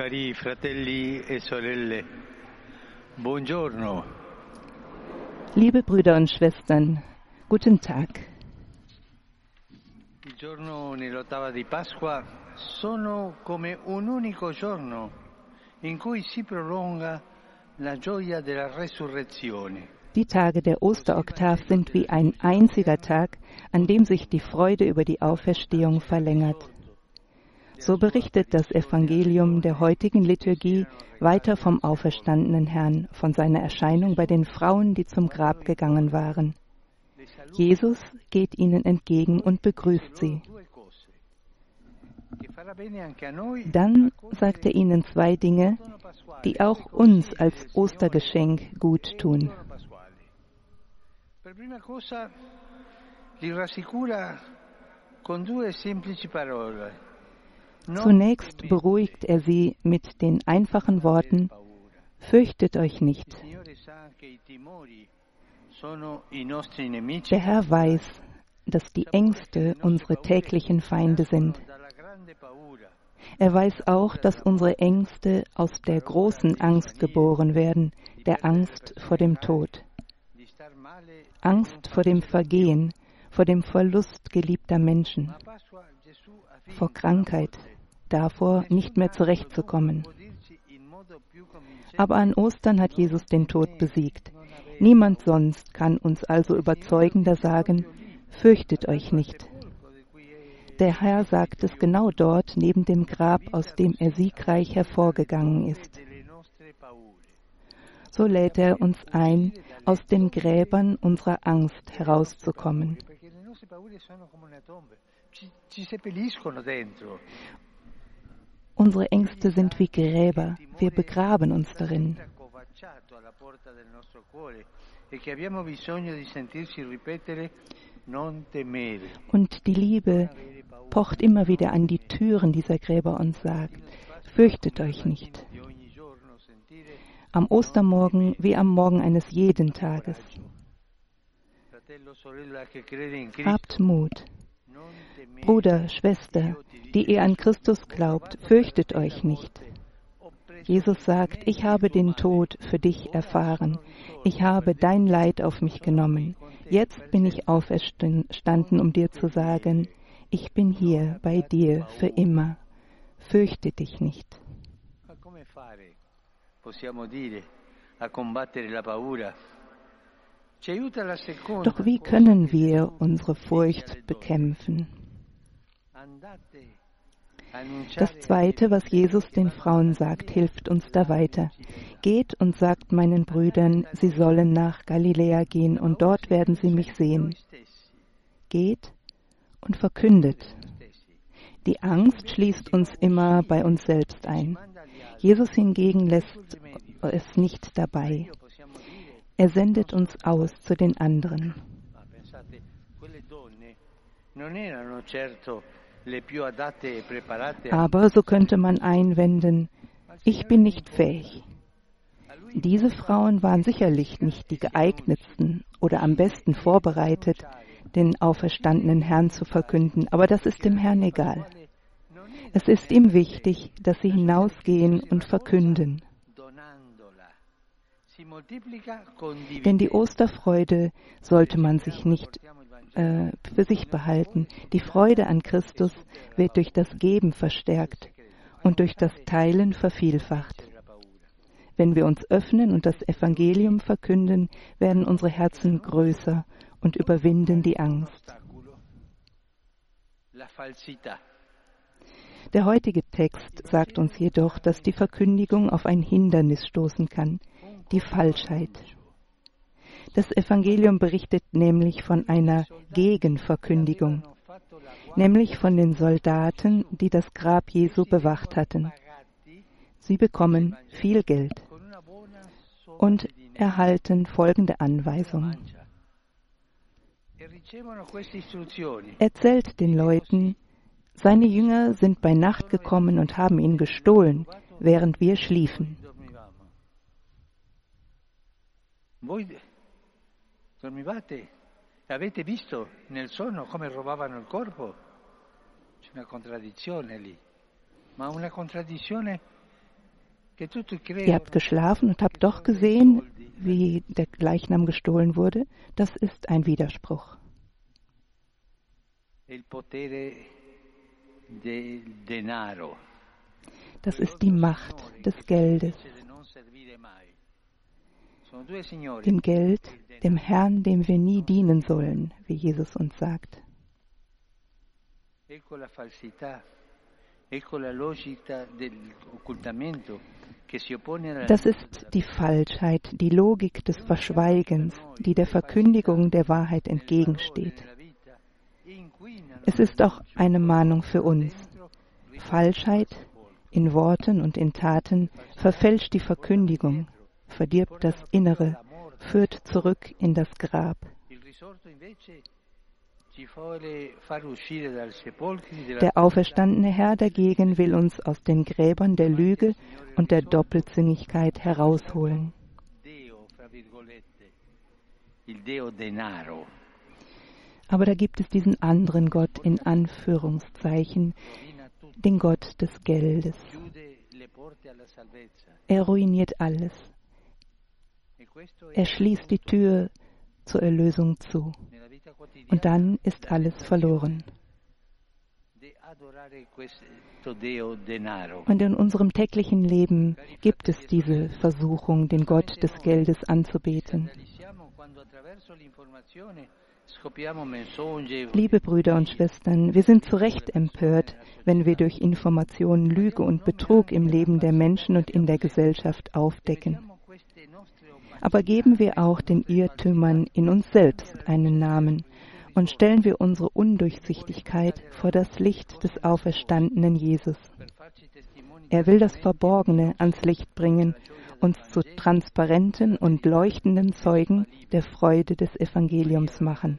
Cari fratelli e sorelle, buongiorno. Liebe Brüder und Schwestern, guten Tag. I giorni nell'ottava di Pasqua sono come un unico giorno in cui si prolunga la gioia della resurrezione. Die Tage der Osteroktav sind wie ein einziger Tag, an dem sich die Freude über die Auferstehung verlängert. So berichtet das Evangelium der heutigen Liturgie weiter vom auferstandenen Herrn, von seiner Erscheinung bei den Frauen, die zum Grab gegangen waren. Jesus geht ihnen entgegen und begrüßt sie. Dann sagt er ihnen zwei Dinge, die auch uns als Ostergeschenk gut tun. Zunächst beruhigt er sie mit den einfachen Worten, Fürchtet euch nicht. Der Herr weiß, dass die Ängste unsere täglichen Feinde sind. Er weiß auch, dass unsere Ängste aus der großen Angst geboren werden, der Angst vor dem Tod. Angst vor dem Vergehen, vor dem Verlust geliebter Menschen, vor Krankheit, davor nicht mehr zurechtzukommen. Aber an Ostern hat Jesus den Tod besiegt. Niemand sonst kann uns also überzeugender sagen, fürchtet euch nicht. Der Herr sagt es genau dort neben dem Grab, aus dem er siegreich hervorgegangen ist. So lädt er uns ein, aus den Gräbern unserer Angst herauszukommen. Unsere Ängste sind wie Gräber, wir begraben uns darin. Und die Liebe pocht immer wieder an die Türen dieser Gräber und sagt, fürchtet euch nicht. Am Ostermorgen wie am Morgen eines jeden Tages. Habt Mut. Bruder, Schwester, die ihr an Christus glaubt, fürchtet euch nicht. Jesus sagt, ich habe den Tod für dich erfahren. Ich habe dein Leid auf mich genommen. Jetzt bin ich auferstanden, um dir zu sagen, ich bin hier bei dir für immer. Fürchte dich nicht. Doch wie können wir unsere Furcht bekämpfen? Das Zweite, was Jesus den Frauen sagt, hilft uns da weiter. Geht und sagt meinen Brüdern, sie sollen nach Galiläa gehen und dort werden sie mich sehen. Geht und verkündet. Die Angst schließt uns immer bei uns selbst ein. Jesus hingegen lässt es nicht dabei. Er sendet uns aus zu den anderen. Aber so könnte man einwenden, ich bin nicht fähig. Diese Frauen waren sicherlich nicht die geeignetsten oder am besten vorbereitet, den auferstandenen Herrn zu verkünden, aber das ist dem Herrn egal. Es ist ihm wichtig, dass sie hinausgehen und verkünden. Denn die Osterfreude sollte man sich nicht äh, für sich behalten. Die Freude an Christus wird durch das Geben verstärkt und durch das Teilen vervielfacht. Wenn wir uns öffnen und das Evangelium verkünden, werden unsere Herzen größer und überwinden die Angst. Der heutige Text sagt uns jedoch, dass die Verkündigung auf ein Hindernis stoßen kann, die Falschheit. Das Evangelium berichtet nämlich von einer Gegenverkündigung, nämlich von den Soldaten, die das Grab Jesu bewacht hatten. Sie bekommen viel Geld und erhalten folgende Anweisungen. Erzählt den Leuten, seine Jünger sind bei Nacht gekommen und haben ihn gestohlen, während wir schliefen. Dormivate e avete visto nel sonno come rubavano il corpo? C'è una contraddizione lì, ma una contraddizione Ihr habt geschlafen und habt doch gesehen, wie der Leichnam gestohlen wurde. Das ist ein Widerspruch. Das ist die Macht des Geldes. Dem Geld, dem Herrn, dem wir nie dienen sollen, wie Jesus uns sagt. Das ist die Falschheit, die Logik des Verschweigens, die der Verkündigung der Wahrheit entgegensteht. Es ist auch eine Mahnung für uns. Falschheit in Worten und in Taten verfälscht die Verkündigung, verdirbt das Innere, führt zurück in das Grab. Der auferstandene Herr dagegen will uns aus den Gräbern der Lüge und der Doppelzüngigkeit herausholen. Aber da gibt es diesen anderen Gott in Anführungszeichen, den Gott des Geldes. Er ruiniert alles. Er schließt die Tür zur Erlösung zu. Und dann ist alles verloren. Und in unserem täglichen Leben gibt es diese Versuchung, den Gott des Geldes anzubeten. Liebe Brüder und Schwestern, wir sind zu Recht empört, wenn wir durch Informationen Lüge und Betrug im Leben der Menschen und in der Gesellschaft aufdecken. Aber geben wir auch den Irrtümern in uns selbst einen Namen und stellen wir unsere Undurchsichtigkeit vor das Licht des auferstandenen Jesus. Er will das Verborgene ans Licht bringen, uns zu transparenten und leuchtenden Zeugen der Freude des Evangeliums machen,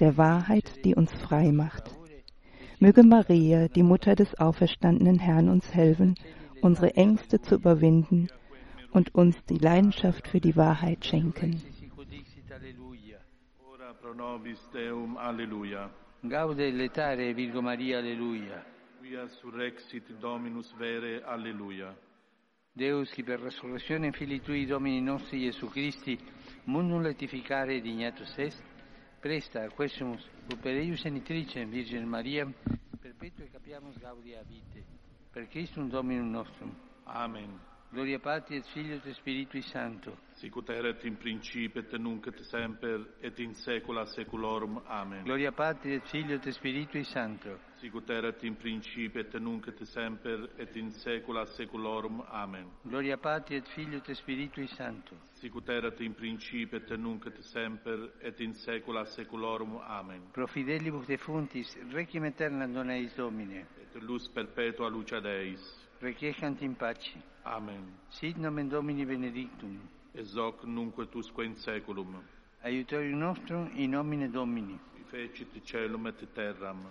der Wahrheit, die uns frei macht. Möge Maria, die Mutter des auferstandenen Herrn, uns helfen, unsere Ängste zu überwinden und uns die Leidenschaft für die Wahrheit schenken. Gaude letare Virgo Maria, Alleluia. Quia surrexit Dominus vere, Alleluia. Deus, qui per resurrezione Filii Tui, Domini nostri Gesù Christi, mundum letificare dignatus est, presta quesumus per eius genitricem Virgine Maria, perpetuo capiamus gaudia vite, per Christum Dominum nostrum. Amen. Gloria Patri et Filius et Spiritui Sancto. Sicut erat in principio et nunc et semper et in saecula saeculorum. Amen. Gloria Patri et Filius et Spiritui Sancto. Sicut erat in principio et nunc et semper et in saecula saeculorum. Amen. Gloria Patri et Filius et Spiritui Sancto. Sicut erat in principio et nunc et semper et in saecula saeculorum. Amen. Pro fidelibus defuntis, requiem aeternam dona eis Domine. Et luz perpetua luce Deis. requiescant in pace. Amen. Sit nomen Domini benedictum. Es hoc nunque tusque in saeculum. Aiutorium nostrum in nomine Domini. Fecit celum et terram.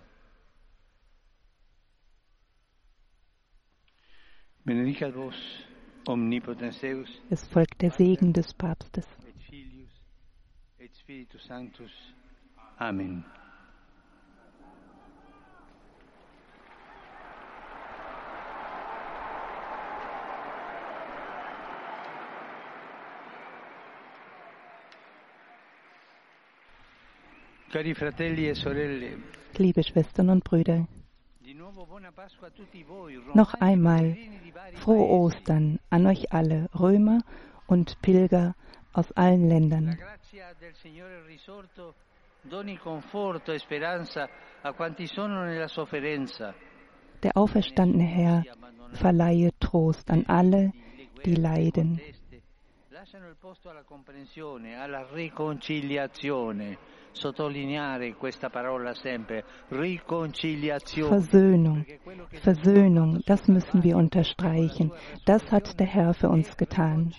Benedicat vos omnipotens Deus. Es folgt der Segen des Papstes. Et Filius et Spiritus Sanctus. Amen. Liebe Schwestern und Brüder, noch einmal frohe. Ostern an euch alle, Römer und Pilger aus allen Ländern. e. Der auferstandene Herr verleihe Trost an alle, die leiden. Lasciano il posto alla comprensione, alla riconciliazione. Sottolineare questa parola sempre, riconciliazione. Versöhnung, Versöhnung, das müssen wir unterstreichen. Das hat der Herr für uns getan.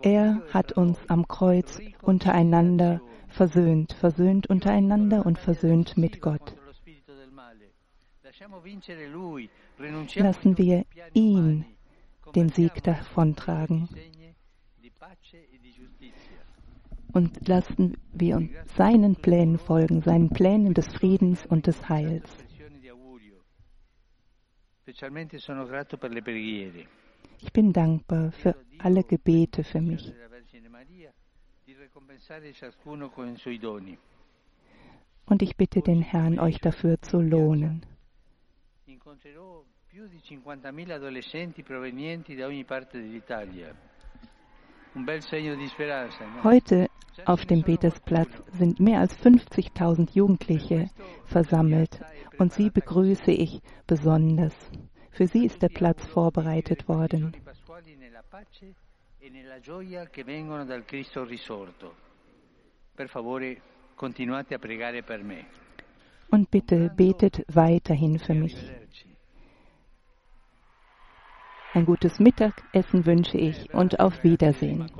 Er hat uns am Kreuz untereinander versöhnt, versöhnt untereinander und versöhnt mit Gott. Lassen wir ihn den Sieg davontragen und lassen wir uns seinen Plänen folgen, seinen Plänen des Friedens und des Heils. Ich bin dankbar für alle Gebete für mich. Und ich bitte den Herrn, euch dafür zu lohnen. Più di 50.000 adolescenti provenienti da ogni parte dell'Italia. Un bel segno di speranza, no? Heute auf dem Petersplatz sind mehr als 50.000 Jugendliche versammelt und sie begrüße ich besonders. Für sie ist der Platz vorbereitet worden. E. Und bitte betet weiterhin für mich. Ein gutes Mittagessen wünsche ich und auf Wiedersehen.